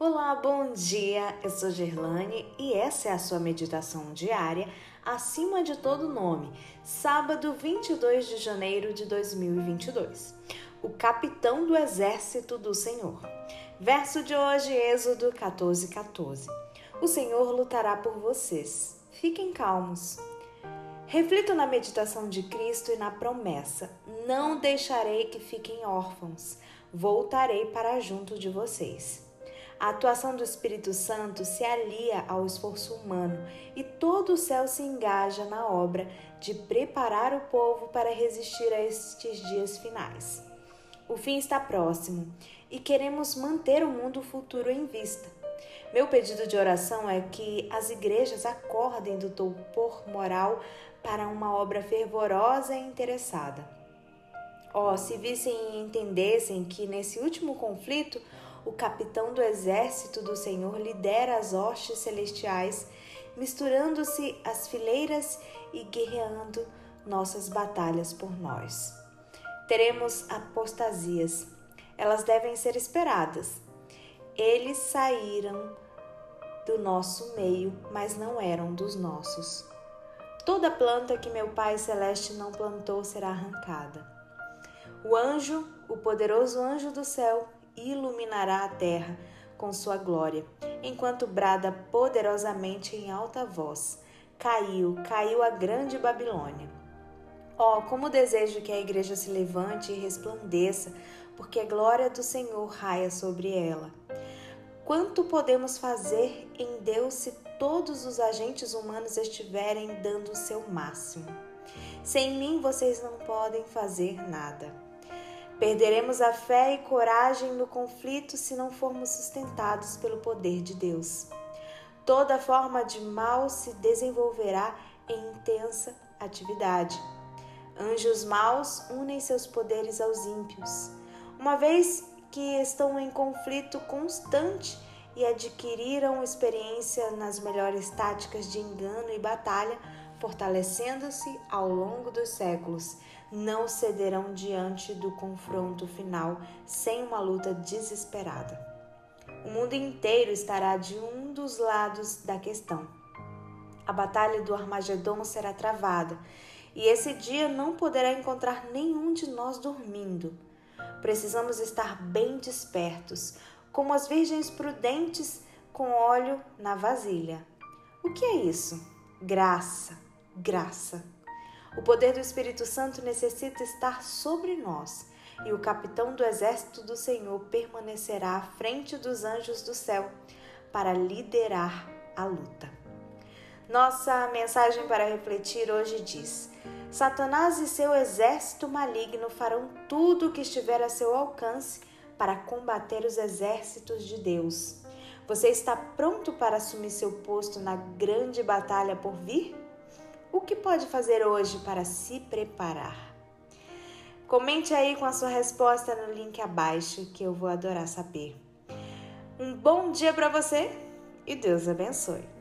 Olá, bom dia! Eu sou Gerlane e essa é a sua meditação diária, acima de todo nome, sábado 22 de janeiro de 2022. O capitão do exército do Senhor. Verso de hoje, Êxodo 14, 14. O Senhor lutará por vocês. Fiquem calmos. Reflito na meditação de Cristo e na promessa: Não deixarei que fiquem órfãos, voltarei para junto de vocês. A atuação do Espírito Santo se alia ao esforço humano e todo o céu se engaja na obra de preparar o povo para resistir a estes dias finais. O fim está próximo e queremos manter o mundo futuro em vista. Meu pedido de oração é que as igrejas acordem do torpor moral para uma obra fervorosa e interessada. Oh, se vissem e entendessem que nesse último conflito o capitão do exército do Senhor lidera as hostes celestiais, misturando-se às fileiras e guerreando nossas batalhas por nós. Teremos apostasias. Elas devem ser esperadas. Eles saíram do nosso meio, mas não eram dos nossos. Toda planta que meu Pai Celeste não plantou será arrancada. O anjo, o poderoso anjo do céu, iluminará a terra com sua glória, enquanto brada poderosamente em alta voz: Caiu, caiu a grande Babilônia. Oh, como desejo que a igreja se levante e resplandeça, porque a glória do Senhor raia sobre ela. Quanto podemos fazer em Deus se todos os agentes humanos estiverem dando o seu máximo? Sem mim vocês não podem fazer nada. Perderemos a fé e coragem no conflito se não formos sustentados pelo poder de Deus. Toda forma de mal se desenvolverá em intensa atividade. Anjos maus unem seus poderes aos ímpios. Uma vez que estão em conflito constante e adquiriram experiência nas melhores táticas de engano e batalha, fortalecendo-se ao longo dos séculos, não cederão diante do confronto final sem uma luta desesperada. O mundo inteiro estará de um dos lados da questão. A batalha do Armagedon será travada e esse dia não poderá encontrar nenhum de nós dormindo. Precisamos estar bem despertos, como as virgens prudentes com óleo na vasilha. O que é isso? Graça graça. O poder do Espírito Santo necessita estar sobre nós, e o capitão do exército do Senhor permanecerá à frente dos anjos do céu para liderar a luta. Nossa mensagem para refletir hoje diz: Satanás e seu exército maligno farão tudo o que estiver a seu alcance para combater os exércitos de Deus. Você está pronto para assumir seu posto na grande batalha por vir? O que pode fazer hoje para se preparar? Comente aí com a sua resposta no link abaixo que eu vou adorar saber. Um bom dia para você e Deus abençoe.